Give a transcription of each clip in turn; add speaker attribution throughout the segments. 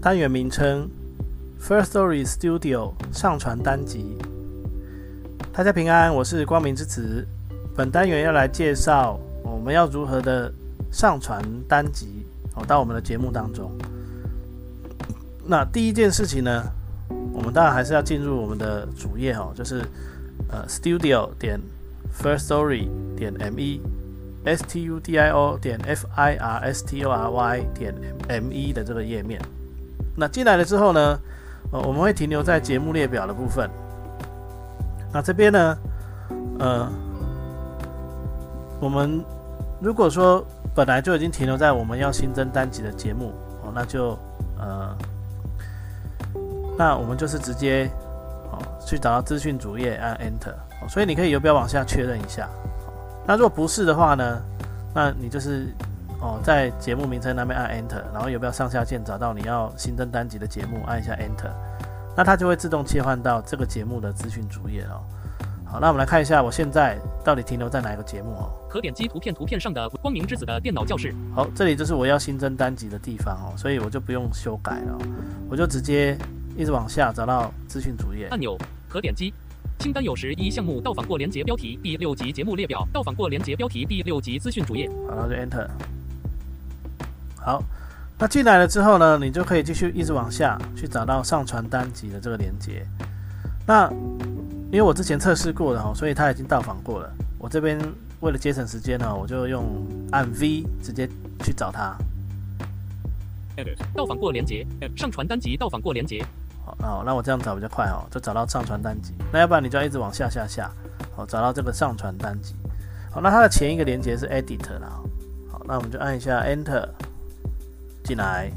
Speaker 1: 单元名称：First Story Studio 上传单集。大家平安，我是光明之子。本单元要来介绍我们要如何的上传单集哦到我们的节目当中。那第一件事情呢，我们当然还是要进入我们的主页哦，就是呃 Studio 点。First Story 点 me，s t u d i o 点 f i r s t o r y 点 m e 的这个页面。那进来了之后呢，呃，我们会停留在节目列表的部分。那这边呢，呃，我们如果说本来就已经停留在我们要新增单集的节目哦，那就呃，那我们就是直接哦去找到资讯主页按 Enter。所以你可以游标往下确认一下。那如果不是的话呢？那你就是哦，在节目名称那边按 Enter，然后游标上下键找到你要新增单集的节目，按一下 Enter，那它就会自动切换到这个节目的资讯主页哦。好，那我们来看一下我现在到底停留在哪一个节目哦。
Speaker 2: 可点击图片图片上的光明之子的电脑教室。
Speaker 1: 好，这里就是我要新增单集的地方哦，所以我就不用修改了，我就直接一直往下找到资讯主页
Speaker 2: 按钮，可点击。清单有十一项目到访过连接标题第六集节目列表到访过连接标题第六集资讯主页，
Speaker 1: 好，然后就 Enter。好，那进来了之后呢，你就可以继续一直往下去找到上传单集的这个连接。那因为我之前测试过了哈，所以它已经到访过了。我这边为了节省时间呢，我就用按 V 直接去找它。
Speaker 2: 到访过连接，上传单集到访过连接。
Speaker 1: 好，那我这样找比较快哦，就找到上传单集。那要不然你就要一直往下下下，好，找到这个上传单集。好，那它的前一个连接是 Edit 啦。好，那我们就按一下 Enter 进来。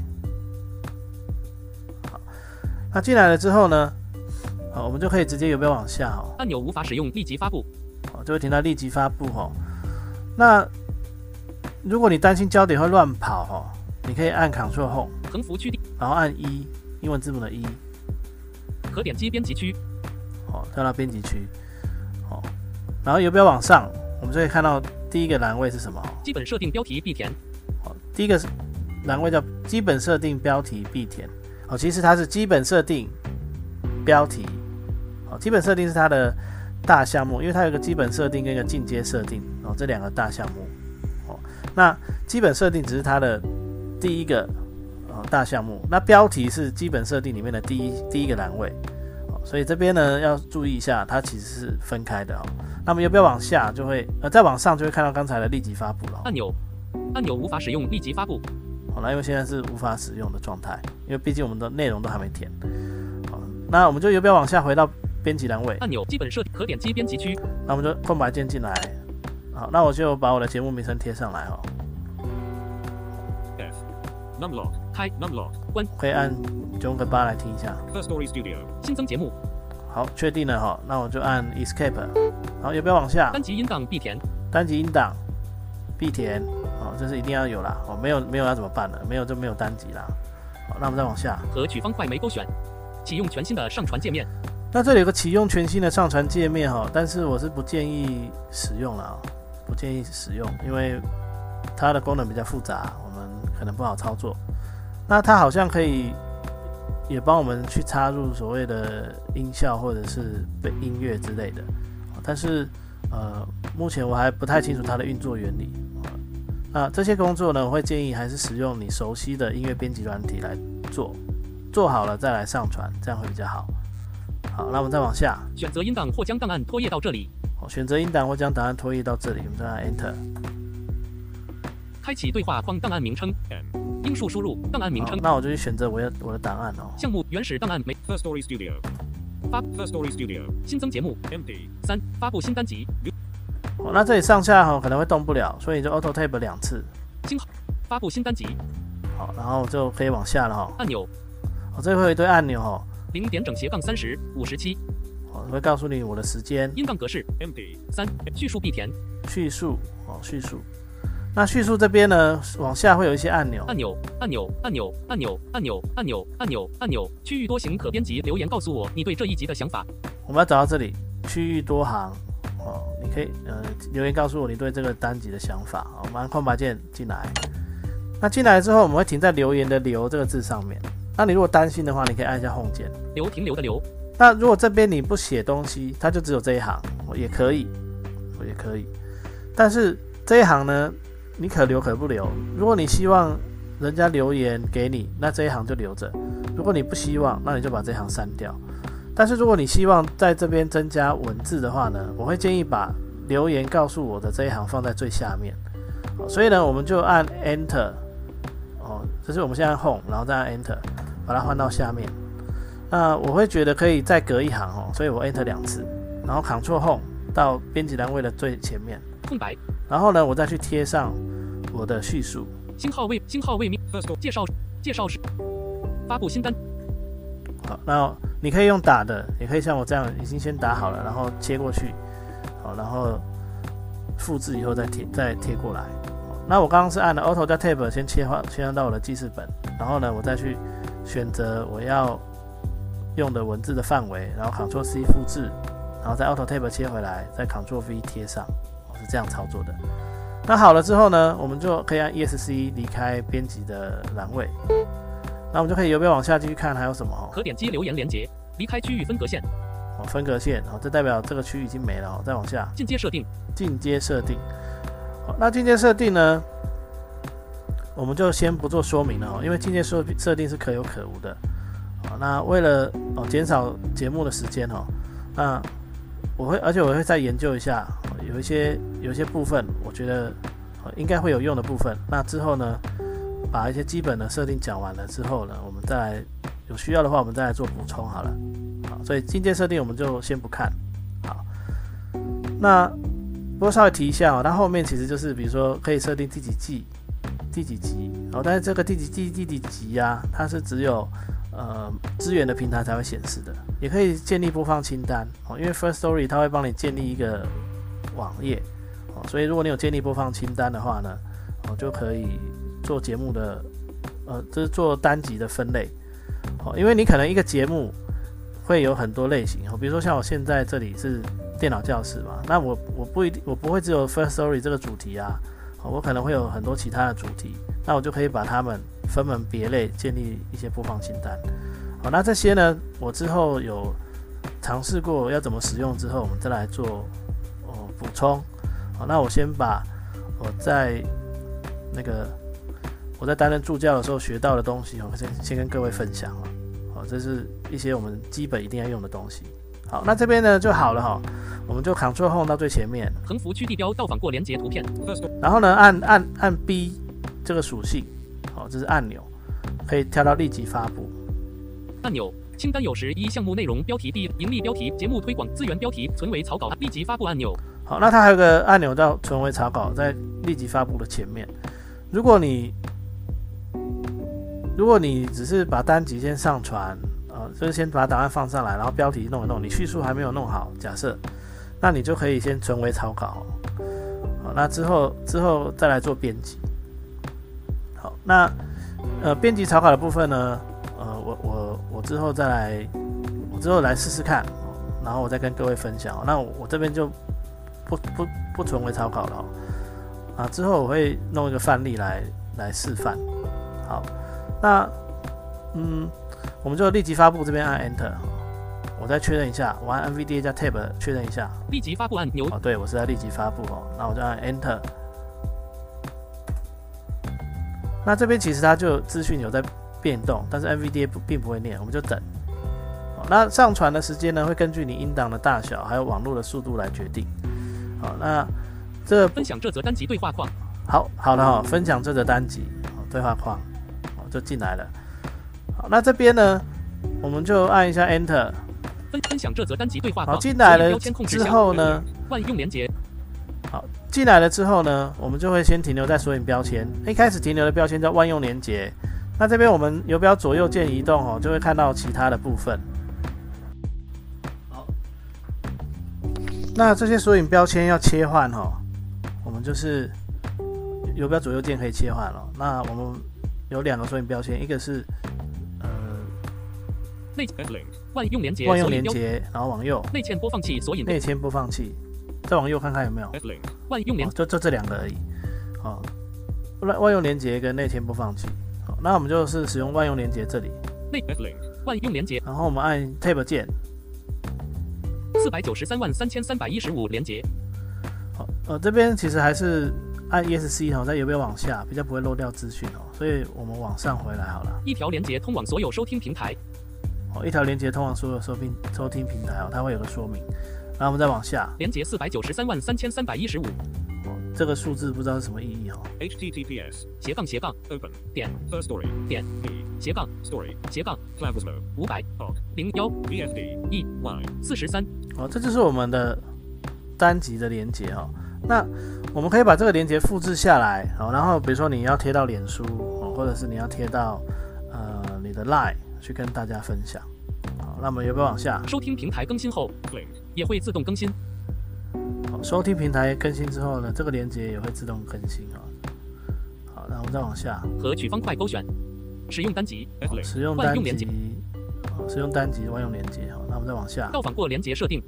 Speaker 1: 好，那进来了之后呢，好，我们就可以直接有没有往下哦？
Speaker 2: 按钮无法使用，立即发布。
Speaker 1: 好，就会停到立即发布哦。那如果你担心焦点会乱跑哦，你可以按 Ctrl Home
Speaker 2: 横幅区，
Speaker 1: 然后按一，英文字母的一。
Speaker 2: 可点击编辑区，
Speaker 1: 好，跳到编辑区，好，然后游标往上，我们就可以看到第一个栏位是什么？
Speaker 2: 基本设定标题必填。
Speaker 1: 好，第一个是栏位叫基本设定标题必填。好，其实它是基本设定标题。好，基本设定是它的大项目，因为它有个基本设定跟一个进阶设定，哦，这两个大项目。哦，那基本设定只是它的第一个。大项目，那标题是基本设定里面的第一第一个栏位，所以这边呢要注意一下，它其实是分开的哦。那么要不要往下就会呃再往上就会看到刚才的立即发布了
Speaker 2: 按钮，按钮无法使用立即发布。
Speaker 1: 好，那因为现在是无法使用的状态，因为毕竟我们的内容都还没填。好，那我们就要不要往下回到编辑栏位
Speaker 2: 按钮，基本设可点击编辑区。
Speaker 1: 那我们就空白键进来。好，那我就把我的节目名称贴上来哦。
Speaker 2: 开 numlock 关，
Speaker 1: 可以按九个八来听一下。
Speaker 2: First Story Studio 新增节目，
Speaker 1: 好，确定了哈，那我就按 Escape，好，要不要往下？
Speaker 2: 单集音档必填，
Speaker 1: 单集音档必填，好，这是一定要有啦，哦，没有没有要怎么办呢？没有就没有单集啦。好，那我们再往下。
Speaker 2: 和取方块没勾选，启用全新的上传界面。
Speaker 1: 那这里有个启用全新的上传界面哈，但是我是不建议使用了，不建议使用，因为它的功能比较复杂，我们可能不好操作。那它好像可以也帮我们去插入所谓的音效或者是音乐之类的，但是呃，目前我还不太清楚它的运作原理。那这些工作呢，我会建议还是使用你熟悉的音乐编辑软体来做，做好了再来上传，这样会比较好。好，那我们再往下，
Speaker 2: 选择音档或将档案拖曳到这里。
Speaker 1: 好，选择音档或将档案拖曳到这里，我们再按 Enter。
Speaker 2: 开启对话框，档案名称。音数输入档案名称，
Speaker 1: 那我就去选择我要我的档案哦。
Speaker 2: 项目原始档案。没。First Story Studio 发 First Story Studio 新增节目。Empty 三发布新单集。
Speaker 1: 哦，那这里上下哈可能会动不了，所以就 Auto Tab 两次，
Speaker 2: 星号发布新单集。
Speaker 1: 好，然后就可以往下了哈。
Speaker 2: 按钮。
Speaker 1: 哦，这里会有一堆按钮哈，
Speaker 2: 零点整斜杠三十五十七。
Speaker 1: 哦，会告诉你我的时间、
Speaker 2: 音杠格式。Empty 三叙述必填。
Speaker 1: 叙述哦，叙述。那叙述这边呢，往下会有一些按钮，
Speaker 2: 按钮按钮按钮按钮按钮按钮按钮按钮区域多行可编辑留言告诉我你对这一集的想法。
Speaker 1: 我们要找到这里，区域多行哦，你可以呃留言告诉我你对这个单集的想法。哦我们按空白键进来。那进来之后，我们会停在留言的“留”这个字上面。那你如果担心的话，你可以按一下 Home 键。
Speaker 2: 留停留的留
Speaker 1: 那如果这边你不写东西，它就只有这一行，哦也可以，哦也可以。但是这一行呢，你可留可不留。如果你希望人家留言给你，那这一行就留着；如果你不希望，那你就把这一行删掉。但是如果你希望在这边增加文字的话呢，我会建议把留言告诉我的这一行放在最下面。所以呢，我们就按 Enter，哦，这是我们现在 Home，然后再按 Enter，把它换到下面。那我会觉得可以再隔一行哦，所以我 Enter 两次，然后 Ctrl Home 到编辑栏位的最前面，
Speaker 2: 空白
Speaker 1: 然后呢，我再去贴上我的叙述。
Speaker 2: 星号未星号未命介绍介绍是发布新单
Speaker 1: 好，那你可以用打的，也可以像我这样已经先打好了，然后切过去，好，然后复制以后再贴再贴过来。好那我刚刚是按了 Auto 加 Tab 先切换切换到我的记事本，然后呢，我再去选择我要用的文字的范围，然后 Ctrl C 复制，然后再 Auto Tab 切回来，再 Ctrl V 贴上，我是这样操作的。那好了之后呢，我们就可以按 ESC 离开编辑的栏位，那我们就可以由边往下继续看还有什么哦。
Speaker 2: 可点击留言连接离开区域分隔线
Speaker 1: 哦，分隔线，哦，这代表这个区域已经没了哦。再往下，
Speaker 2: 进阶设定
Speaker 1: 进阶设定。好，那进阶设定呢，我们就先不做说明了哦，因为进阶设设定是可有可无的。好，那为了哦减少节目的时间哦，那我会，而且我会再研究一下，有一些有一些部分，我觉得应该会有用的部分。那之后呢，把一些基本的设定讲完了之后呢，我们再来有需要的话，我们再来做补充好了。好，所以进阶设定我们就先不看。好，那不过稍微提一下哦，它后面其实就是比如说可以设定第几季、第几集，哦，但是这个第几季、第几集呀、它是只有呃资源的平台才会显示的，也可以建立播放清单哦，因为 First Story 它会帮你建立一个网页哦，所以如果你有建立播放清单的话呢，哦就可以做节目的呃，就是做单集的分类哦，因为你可能一个节目会有很多类型哦，比如说像我现在这里是电脑教室嘛，那我我不一定我不会只有 First Story 这个主题啊，哦我可能会有很多其他的主题，那我就可以把它们分门别类，建立一些播放清单。好，那这些呢，我之后有尝试过要怎么使用之后，我们再来做哦补充。好，那我先把我在那个我在担任助教的时候学到的东西，我先先跟各位分享了。好，这是一些我们基本一定要用的东西。好，那这边呢就好了哈，我们就 Ctrl Home 到最前面，
Speaker 2: 横幅区地标到访过连接图片
Speaker 1: 然后呢按按按 B 这个属性，好，这是按钮，可以跳到立即发布。
Speaker 2: 按钮。清单有时一项目内容标题 B 盈利标题节目推广资源标题存为草稿立即发布按钮
Speaker 1: 好，那它还有个按钮叫存为草稿，在立即发布的前面。如果你如果你只是把单集先上传，呃，就是先把档案放上来，然后标题弄一弄，你叙述还没有弄好，假设，那你就可以先存为草稿。好，那之后之后再来做编辑。好，那呃编辑草稿的部分呢，之后再来，我之后来试试看，然后我再跟各位分享。那我我这边就不不不存为草稿了哦。啊，之后我会弄一个范例来来示范。好，那嗯，我们就立即发布这边按 Enter，我再确认一下，我按 NVDA 加 Tab 确认一下。
Speaker 2: 立即发布按钮
Speaker 1: 哦，对我是在立即发布哦，那我就按 Enter。那这边其实它就资讯有在变动，但是 NVDA 不并不会念，我们就等。好，那上传的时间呢，会根据你音档的大小还有网络的速度来决定。好，那这
Speaker 2: 分享这则单集对话框
Speaker 1: 好好了哈、分享这则单集，好对话框，好就进来了。好，那这边呢，我们就按一下 Enter。
Speaker 2: 分分享这则单集对话
Speaker 1: 好，
Speaker 2: 框
Speaker 1: 进来了之后呢，
Speaker 2: 万用连接
Speaker 1: 好，进来了之后呢，我们就会先停留在索引标签。一开始停留的标签叫万用连接。那这边我们游标左右键移动哦，就会看到其他的部分。好，那这些索引标签要切换哦，我们就是游标左右键可以切换了。那我们有两个索引标签，一个是呃
Speaker 2: 内万用连接，
Speaker 1: 万用连接，然后往右
Speaker 2: 内嵌播放器索引
Speaker 1: 内嵌播放器，再往右看看有没有
Speaker 2: 万用连，
Speaker 1: 就就这两个而已。好，万万用连接跟内嵌播放器。好，那我们就是使用万用连接这里
Speaker 2: 内万用连接，
Speaker 1: 然后我们按 Tab 键，
Speaker 2: 四百九十三万三千三百一十五连接。
Speaker 1: 好，呃，这边其实还是按 ESC 哦，在有没有往下，比较不会漏掉资讯哦，所以我们往上回来好了。
Speaker 2: 一条连接通往所有收听平台。
Speaker 1: 哦一条连接通往所有收听收听平台哦，它会有个说明。然后我们再往下，
Speaker 2: 连接四百九十三万三千三百一十五。
Speaker 1: 这个数字不知道是什么意义哦。
Speaker 2: https 斜杠斜杠。Open 点。First story 点。P 斜杠。Story 斜杠。Clavosmo 五百。零幺。Vfd e y 四十三。
Speaker 1: 好，这就是我们的单集的连接哦。那我们可以把这个连接复制下来哦，然后比如说你要贴到脸书哦，或者是你要贴到呃你的 line。去跟大家分享。好，那么有没有往下？
Speaker 2: 收听平台更新后，也会自动更新。
Speaker 1: 好，收听平台更新之后呢，这个连接也会自动更新啊。好，那我们再往下。
Speaker 2: 和取方块勾选，使用单集，
Speaker 1: 使用单集，使用单集万用连接。好，那我们再往下。
Speaker 2: 到访过连接设定。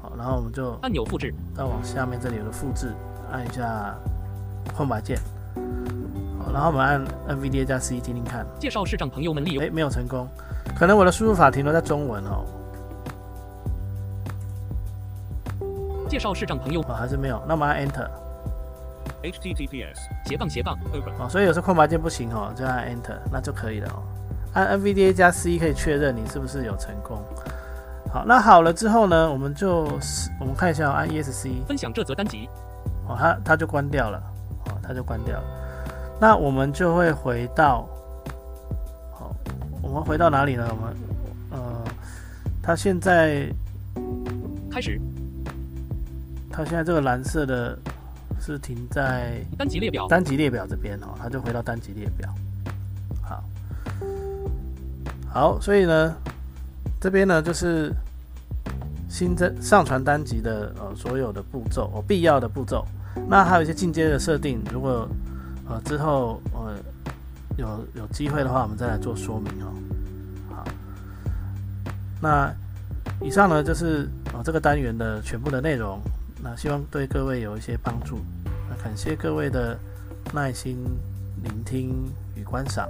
Speaker 1: 好，然后我们就
Speaker 2: 按钮复制。
Speaker 1: 再往下面这里有个复制，按一下空白键。好然后我们按 NVDA 加 C 听听看。
Speaker 2: 介绍视障朋友们利用。
Speaker 1: 哎，没有成功，可能我的输入法停留在中文哦。
Speaker 2: 介绍视障朋友。
Speaker 1: 哦，还是没有。那我们按 Enter。
Speaker 2: HTTPS 斜杠斜杠 Open。
Speaker 1: 哦，所以有时候空白键不行哦，就按 Enter，那就可以了哦。按 NVDA 加 C 可以确认你是不是有成功。好，那好了之后呢，我们就我们看一下，按 ESC
Speaker 2: 分享这则单集。
Speaker 1: 哦，它它就关掉了。哦，它就关掉了。那我们就会回到，好，我们回到哪里呢？我们，呃，它现在
Speaker 2: 开始，
Speaker 1: 它现在这个蓝色的是停在
Speaker 2: 单级列表，
Speaker 1: 单级列表这边哦，它就回到单级列表。好，好，所以呢，这边呢就是新增上传单级的呃所有的步骤哦，必要的步骤。那还有一些进阶的设定，如果呃，之后呃有有机会的话，我们再来做说明哦。好，那以上呢就是呃这个单元的全部的内容。那希望对各位有一些帮助。那感谢各位的耐心聆听与观赏。